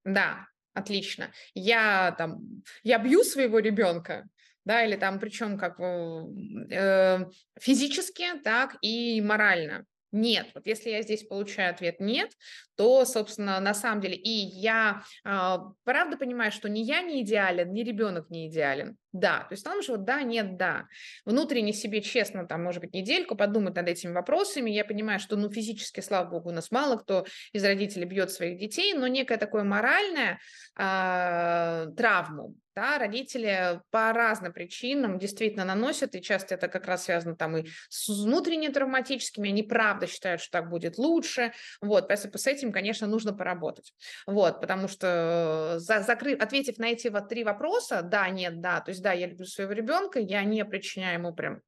Speaker 2: Да, отлично. Я там, я бью своего ребенка, да, или там, причем как э, физически, так и морально. Нет, вот если я здесь получаю ответ нет, то, собственно, на самом деле, и я э, правда понимаю, что ни я не идеален, ни ребенок не идеален. Да, то есть там же вот да, нет, да. Внутренне себе честно, там, может быть, недельку подумать над этими вопросами. Я понимаю, что, ну, физически, слава богу, у нас мало кто из родителей бьет своих детей, но некое такое моральное э, травму, да, родители по разным причинам действительно наносят, и часто это как раз связано там и с внутренними травматическими, они правда считают, что так будет лучше, вот, поэтому с этим, конечно, нужно поработать, вот, потому что за, закрыв, ответив на эти вот три вопроса, да, нет, да, то есть да, я люблю своего ребенка, я не причиняю ему прям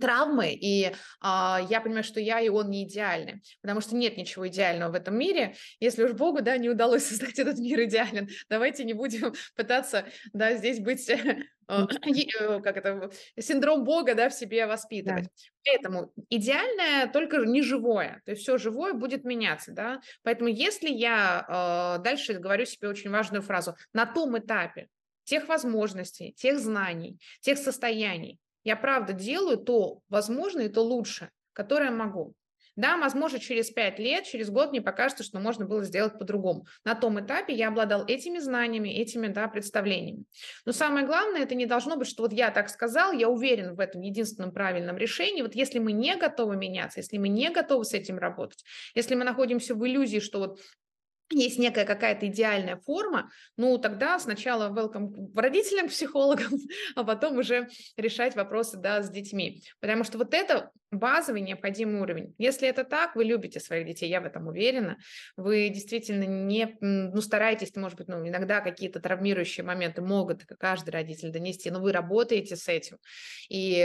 Speaker 2: травмы, и а, я понимаю, что я и он не идеальны, потому что нет ничего идеального в этом мире. Если уж Богу, да, не удалось создать этот мир идеален, давайте не будем пытаться, да, здесь быть, э, э, как это, синдром Бога, да, в себе воспитывать. Да. Поэтому идеальное только не живое, то есть все живое будет меняться, да. Поэтому если я э, дальше говорю себе очень важную фразу, на том этапе тех возможностей, тех знаний, тех состояний, я правда делаю то возможное и то лучше, которое могу. Да, возможно, через пять лет, через год мне покажется, что можно было сделать по-другому. На том этапе я обладал этими знаниями, этими да, представлениями. Но самое главное, это не должно быть, что вот я так сказал, я уверен в этом единственном правильном решении. Вот если мы не готовы меняться, если мы не готовы с этим работать, если мы находимся в иллюзии, что вот есть некая какая-то идеальная форма, ну тогда сначала welcome родителям, психологам, а потом уже решать вопросы да, с детьми. Потому что вот это базовый необходимый уровень. Если это так, вы любите своих детей, я в этом уверена, вы действительно не, ну стараетесь, может быть, ну иногда какие-то травмирующие моменты могут каждый родитель донести, но вы работаете с этим. И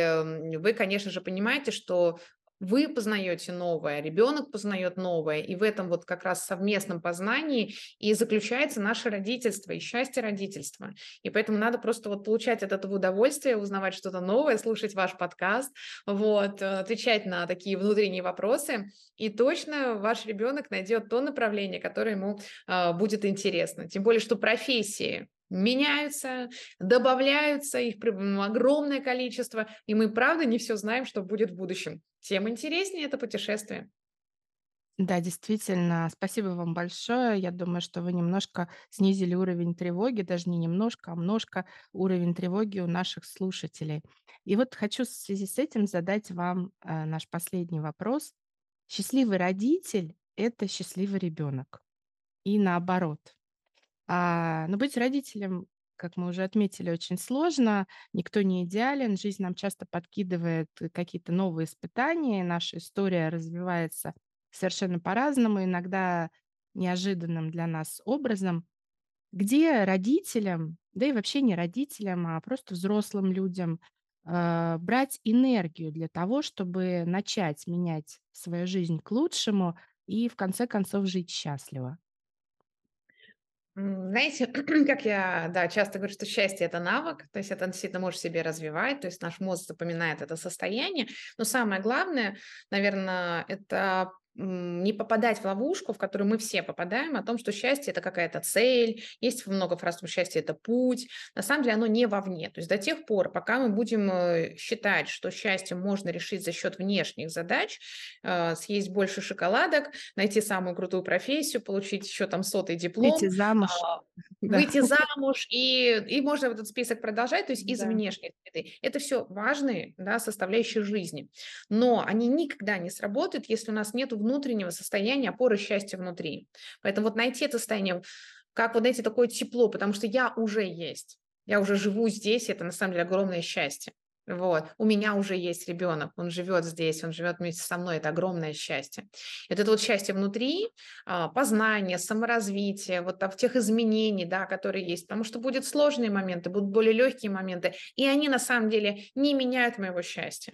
Speaker 2: вы, конечно же, понимаете, что вы познаете новое, ребенок познает новое, и в этом вот как раз совместном познании и заключается наше родительство и счастье родительства. И поэтому надо просто вот получать от этого удовольствие, узнавать что-то новое, слушать ваш подкаст, вот, э, отвечать на такие внутренние вопросы, и точно ваш ребенок найдет то направление, которое ему э, будет интересно. Тем более, что профессии меняются, добавляются, их огромное количество, и мы, правда, не все знаем, что будет в будущем. Тем интереснее это путешествие.
Speaker 1: Да, действительно, спасибо вам большое. Я думаю, что вы немножко снизили уровень тревоги, даже не немножко, а множко уровень тревоги у наших слушателей. И вот хочу в связи с этим задать вам э, наш последний вопрос. Счастливый родитель– это счастливый ребенок. и наоборот. А, но быть родителем, как мы уже отметили, очень сложно. Никто не идеален. Жизнь нам часто подкидывает какие-то новые испытания. Наша история развивается совершенно по-разному, иногда неожиданным для нас образом. Где родителям, да и вообще не родителям, а просто взрослым людям э, брать энергию для того, чтобы начать менять свою жизнь к лучшему и в конце концов жить счастливо?
Speaker 2: Знаете, как я, да, часто говорю, что счастье– это навык, то есть это действительно можешь себе развивать, то есть наш мозг запоминает это состояние, но самое главное, наверное, это не попадать в ловушку, в которую мы все попадаем, о том, что счастье – это какая-то цель, есть много фраз, что счастье – это путь. На самом деле оно не вовне. То есть до тех пор, пока мы будем э, считать, что счастье можно решить за счет внешних задач, э, съесть больше шоколадок, найти самую крутую профессию, получить еще там сотый диплом.
Speaker 1: Выйти замуж.
Speaker 2: А, выйти замуж, и, и можно этот список продолжать, то есть из да. внешней среды. Это все важные да, составляющие жизни. Но они никогда не сработают, если у нас нет внутреннего состояния опоры счастья внутри. Поэтому вот найти это состояние, как вот найти такое тепло, потому что я уже есть. Я уже живу здесь, это на самом деле огромное счастье. Вот. У меня уже есть ребенок, он живет здесь, он живет вместе со мной, это огромное счастье. Это вот счастье внутри, а, познание, саморазвитие, вот в тех изменений, да, которые есть, потому что будут сложные моменты, будут более легкие моменты, и они на самом деле не меняют моего счастья.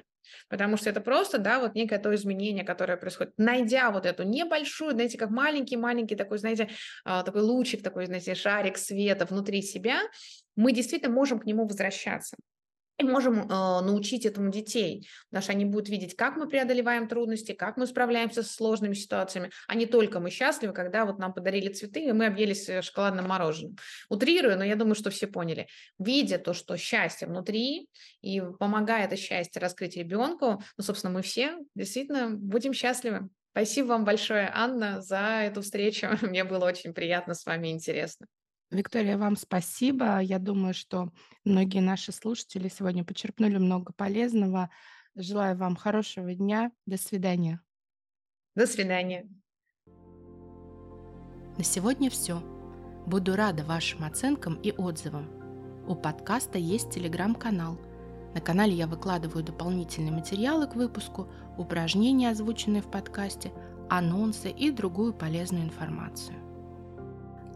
Speaker 2: Потому что это просто, да, вот некое то изменение, которое происходит. Найдя вот эту небольшую, знаете, как маленький-маленький такой, знаете, а, такой лучик, такой, знаете, шарик света внутри себя, мы действительно можем к нему возвращаться. И можем э, научить этому детей, потому что они будут видеть, как мы преодолеваем трудности, как мы справляемся с сложными ситуациями, а не только мы счастливы, когда вот нам подарили цветы, и мы объелись э, шоколадным мороженым. Утрирую, но я думаю, что все поняли. Видя то, что счастье внутри, и помогая это счастье раскрыть ребенку, ну, собственно, мы все действительно будем счастливы. Спасибо вам большое, Анна, за эту встречу. Мне было очень приятно с вами интересно.
Speaker 1: Виктория, вам спасибо. Я думаю, что многие наши слушатели сегодня почерпнули много полезного. Желаю вам хорошего дня. До свидания.
Speaker 2: До свидания.
Speaker 1: На сегодня все. Буду рада вашим оценкам и отзывам. У подкаста есть телеграм-канал. На канале я выкладываю дополнительные материалы к выпуску, упражнения, озвученные в подкасте, анонсы и другую полезную информацию.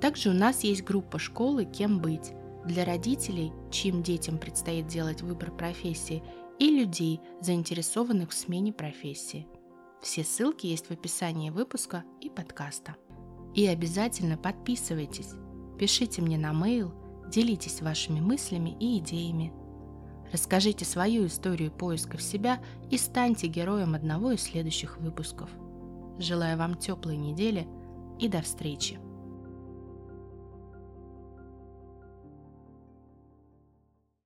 Speaker 1: Также у нас есть группа школы «Кем быть» для родителей, чьим детям предстоит делать выбор профессии, и людей, заинтересованных в смене профессии. Все ссылки есть в описании выпуска и подкаста. И обязательно подписывайтесь, пишите мне на mail, делитесь вашими мыслями и идеями. Расскажите свою историю поиска в себя и станьте героем одного из следующих выпусков. Желаю вам теплой недели и до встречи!